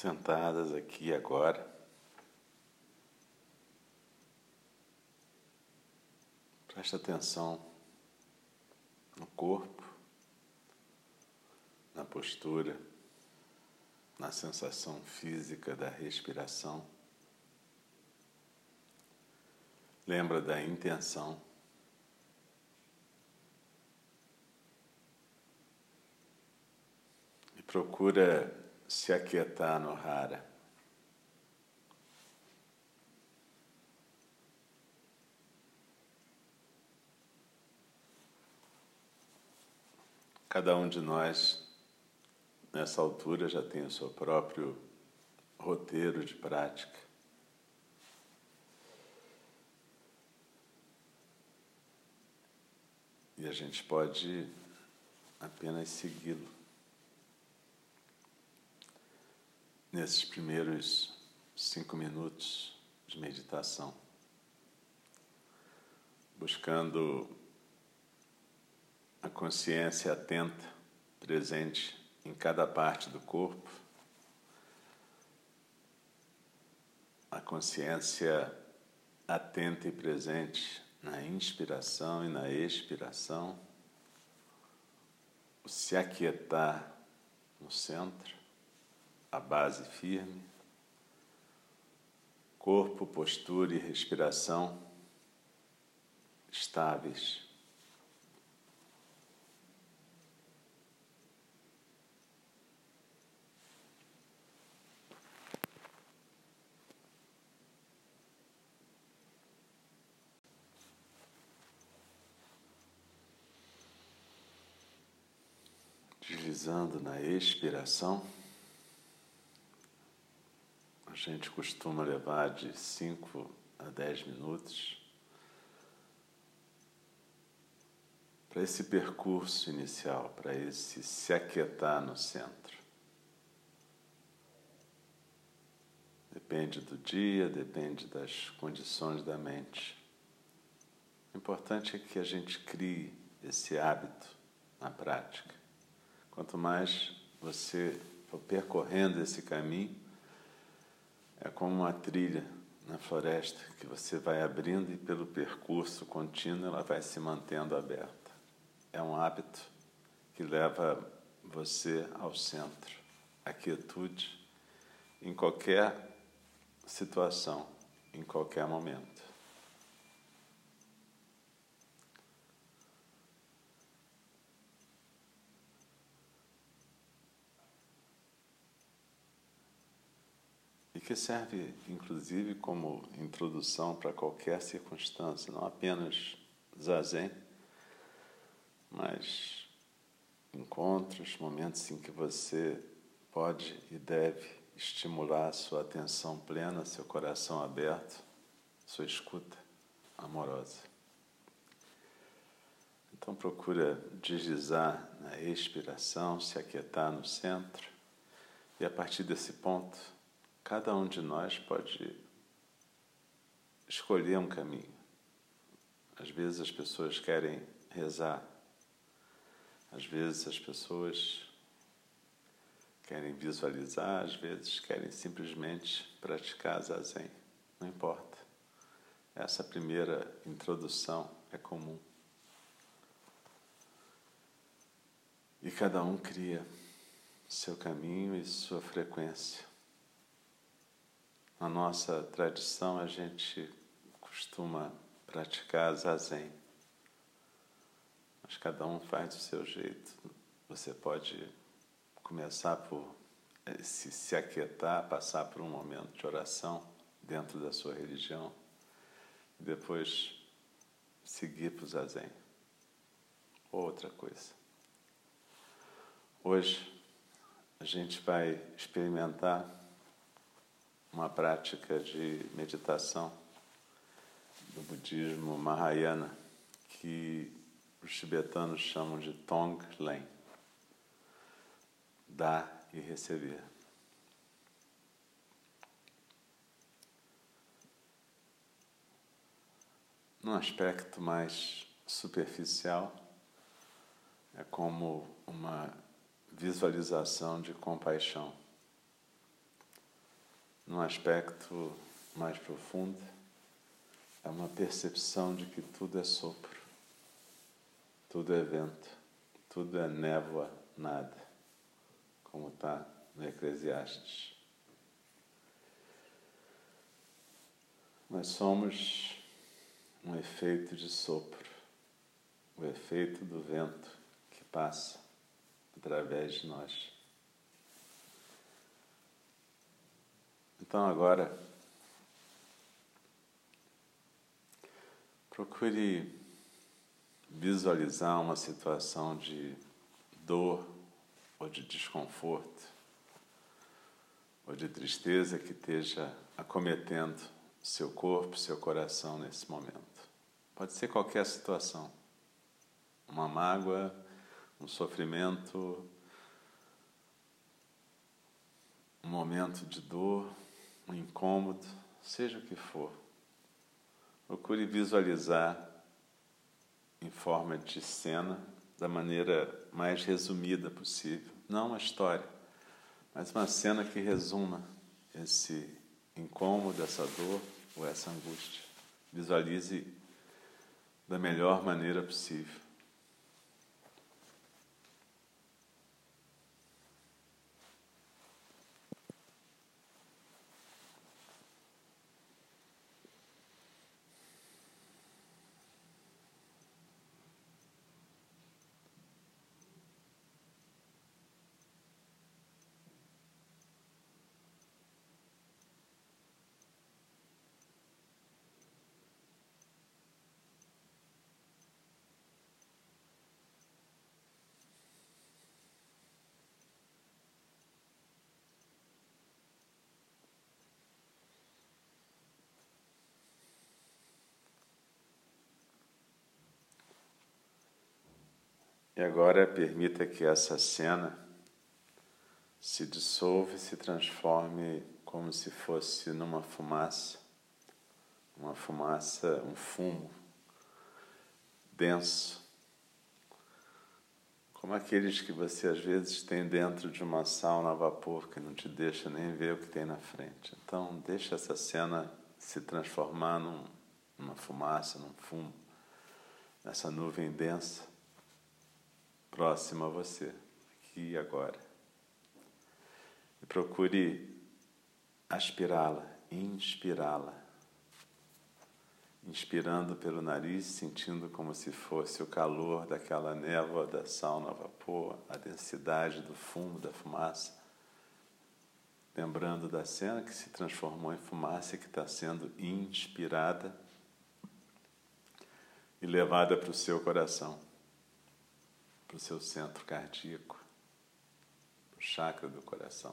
sentadas aqui agora. Preste atenção no corpo, na postura, na sensação física da respiração. Lembra da intenção. E procura se aquietar no rara. Cada um de nós, nessa altura, já tem o seu próprio roteiro de prática. E a gente pode apenas segui-lo. Nesses primeiros cinco minutos de meditação, buscando a consciência atenta, presente em cada parte do corpo, a consciência atenta e presente na inspiração e na expiração, o se aquietar no centro, a base firme, corpo, postura e respiração estáveis. Deslizando na expiração. A gente costuma levar de 5 a 10 minutos para esse percurso inicial, para esse se aquietar no centro. Depende do dia, depende das condições da mente. O importante é que a gente crie esse hábito na prática. Quanto mais você for percorrendo esse caminho, é como uma trilha na floresta que você vai abrindo e pelo percurso contínuo ela vai se mantendo aberta. É um hábito que leva você ao centro, à quietude, em qualquer situação, em qualquer momento. e que serve inclusive como introdução para qualquer circunstância, não apenas zazen, mas encontros, momentos em que você pode e deve estimular a sua atenção plena, seu coração aberto, sua escuta amorosa. Então procura deslizar na expiração, se aquietar no centro e a partir desse ponto Cada um de nós pode escolher um caminho. Às vezes as pessoas querem rezar, às vezes as pessoas querem visualizar, às vezes querem simplesmente praticar zazen. Não importa. Essa primeira introdução é comum. E cada um cria seu caminho e sua frequência. Na nossa tradição, a gente costuma praticar zazen. Mas cada um faz do seu jeito. Você pode começar por eh, se, se aquietar, passar por um momento de oração dentro da sua religião, e depois seguir para o zazen. Outra coisa. Hoje a gente vai experimentar uma prática de meditação do budismo Mahayana que os tibetanos chamam de Tonglen, dar e receber. Num aspecto mais superficial, é como uma visualização de compaixão num aspecto mais profundo, é uma percepção de que tudo é sopro, tudo é vento, tudo é névoa, nada, como está no Eclesiastes. Nós somos um efeito de sopro, o efeito do vento que passa através de nós. Então agora procure visualizar uma situação de dor ou de desconforto ou de tristeza que esteja acometendo seu corpo, seu coração nesse momento. Pode ser qualquer situação. Uma mágoa, um sofrimento, um momento de dor, um incômodo, seja o que for. Procure visualizar em forma de cena da maneira mais resumida possível. Não uma história, mas uma cena que resuma esse incômodo, essa dor ou essa angústia. Visualize da melhor maneira possível. E agora permita que essa cena se dissolva e se transforme como se fosse numa fumaça, uma fumaça, um fumo denso, como aqueles que você às vezes tem dentro de uma sauna a vapor que não te deixa nem ver o que tem na frente. Então, deixa essa cena se transformar num, numa fumaça, num fumo, nessa nuvem densa próximo a você, aqui e agora. E procure aspirá-la, inspirá-la. Inspirando pelo nariz, sentindo como se fosse o calor daquela névoa da sauna a vapor, a densidade do fumo, da fumaça. Lembrando da cena que se transformou em fumaça que está sendo inspirada e levada para o seu coração para o seu centro cardíaco, para o chakra do coração.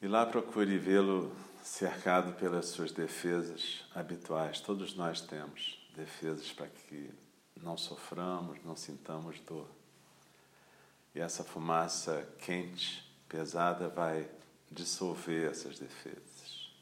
E lá procure vê-lo cercado pelas suas defesas habituais. Todos nós temos defesas para que não soframos, não sintamos dor. E essa fumaça quente, pesada, vai dissolver essas defesas.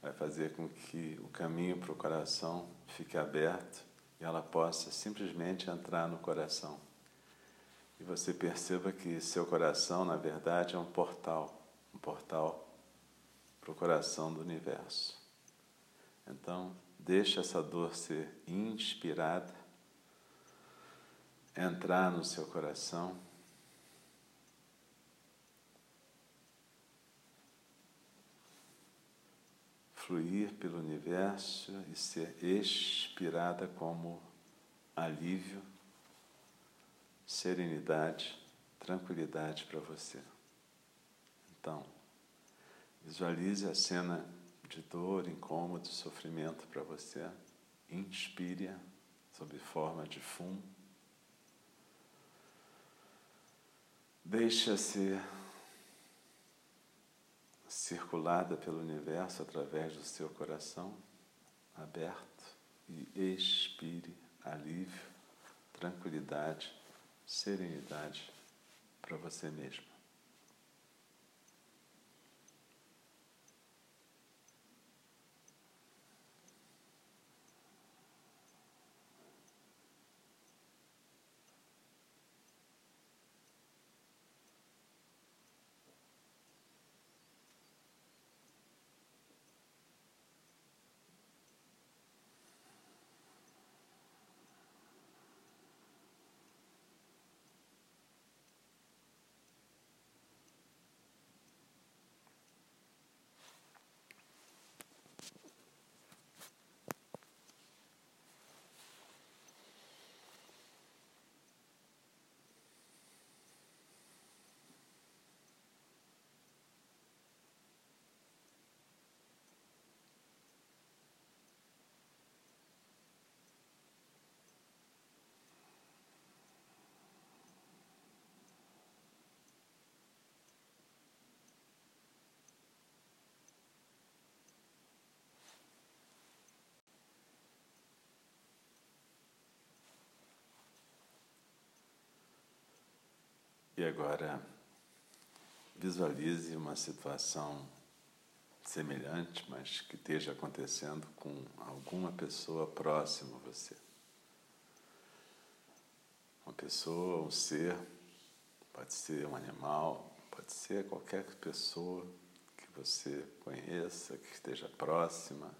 Vai fazer com que o caminho para o coração fique aberto e ela possa simplesmente entrar no coração. E você perceba que seu coração, na verdade, é um portal um portal para o coração do universo. Então, deixe essa dor ser inspirada, entrar no seu coração. Fluir pelo universo e ser expirada como alívio, serenidade, tranquilidade para você. Então, visualize a cena de dor, incômodo, sofrimento para você. Inspire sob forma de fumo. Deixa-se circulada pelo universo através do seu coração aberto e expire alívio, tranquilidade, serenidade para você mesmo. E agora visualize uma situação semelhante, mas que esteja acontecendo com alguma pessoa próxima a você. Uma pessoa, um ser, pode ser um animal, pode ser qualquer pessoa que você conheça, que esteja próxima,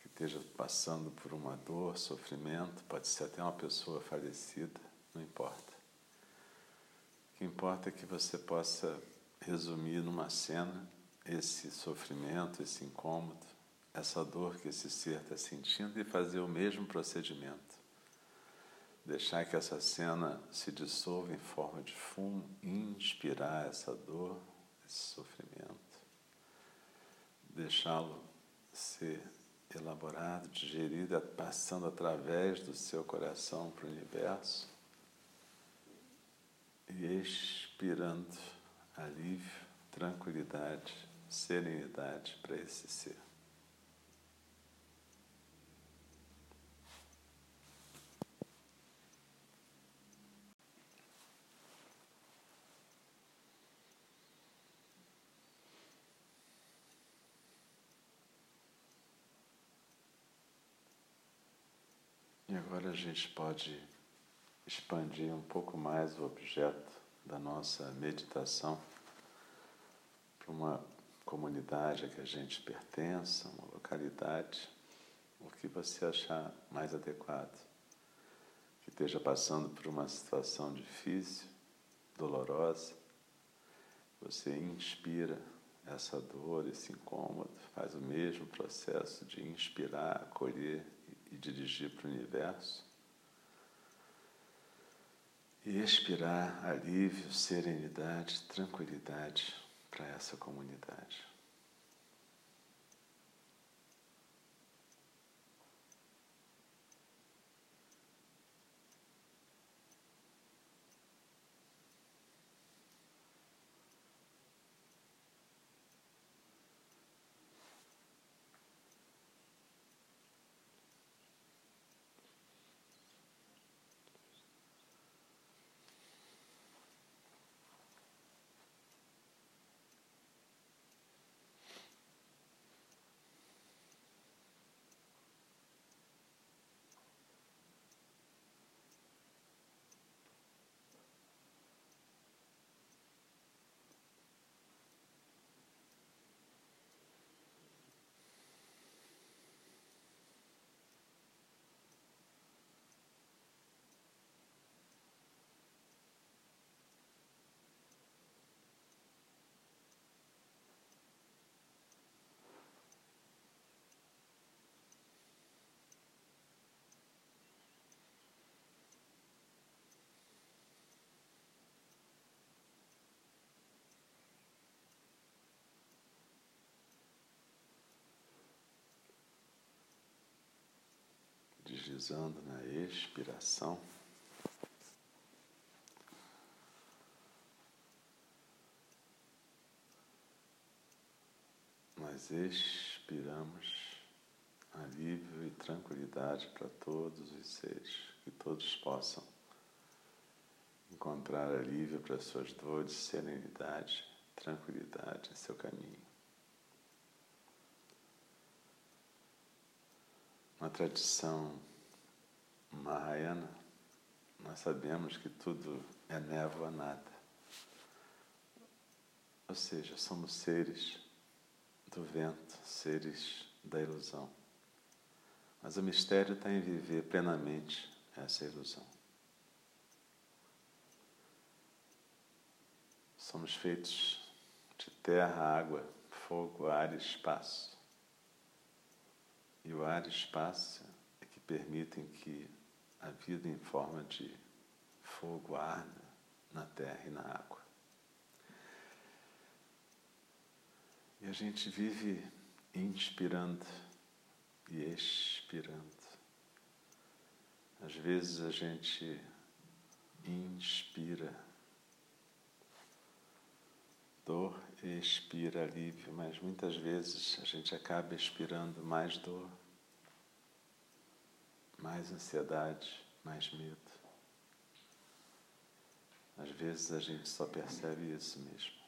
que esteja passando por uma dor, sofrimento, pode ser até uma pessoa falecida, não importa que importa é que você possa resumir numa cena esse sofrimento, esse incômodo, essa dor que esse ser está sentindo e fazer o mesmo procedimento. Deixar que essa cena se dissolva em forma de fumo, inspirar essa dor, esse sofrimento, deixá-lo ser elaborado, digerido, passando através do seu coração para o universo e expirando alívio, tranquilidade, serenidade para esse ser. E agora a gente pode expandir um pouco mais o objeto da nossa meditação para uma comunidade a que a gente pertença, uma localidade, o que você achar mais adequado, que esteja passando por uma situação difícil, dolorosa, você inspira essa dor, esse incômodo, faz o mesmo processo de inspirar, acolher e dirigir para o universo e expirar alívio, serenidade, tranquilidade para essa comunidade. Deslizando na expiração. Nós expiramos alívio e tranquilidade para todos os seres, que todos possam encontrar alívio para suas dores, serenidade, tranquilidade em seu caminho. Uma tradição Mahayana, nós sabemos que tudo é névoa, nada. Ou seja, somos seres do vento, seres da ilusão. Mas o mistério está em viver plenamente essa ilusão. Somos feitos de terra, água, fogo, ar e espaço. E o ar e espaço é que permitem que a vida em forma de fogo arde na terra e na água. E a gente vive inspirando e expirando. Às vezes a gente inspira dor expira alívio, mas muitas vezes a gente acaba expirando mais dor mais ansiedade, mais medo. Às vezes a gente só percebe isso mesmo.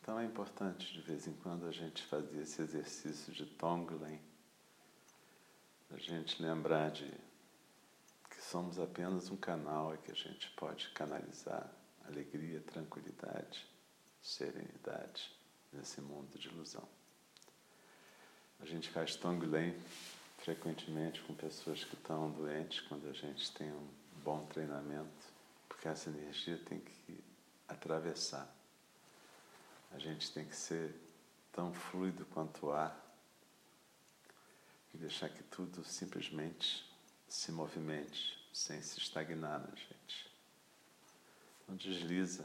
Então é importante de vez em quando a gente fazer esse exercício de Tonglen, a gente lembrar de que somos apenas um canal e que a gente pode canalizar alegria, tranquilidade, serenidade nesse mundo de ilusão. A gente faz Tonglen frequentemente com pessoas que estão doentes, quando a gente tem um bom treinamento, porque essa energia tem que atravessar a gente tem que ser tão fluido quanto o ar e deixar que tudo simplesmente se movimente sem se estagnar na gente. Então desliza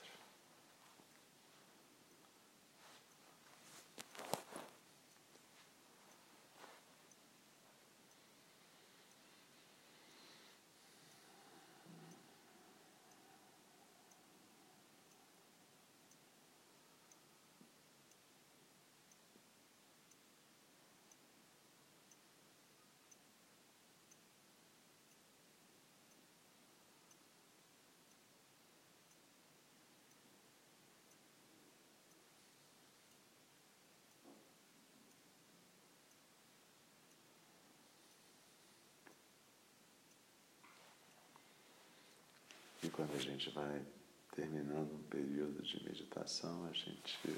E quando a gente vai terminando um período de meditação, a gente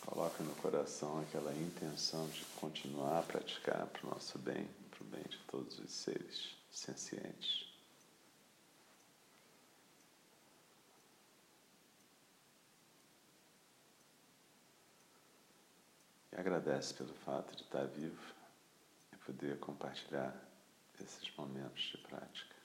coloca no coração aquela intenção de continuar a praticar para o nosso bem, para o bem de todos os seres sencientes. E agradece pelo fato de estar vivo e poder compartilhar esses momentos de prática.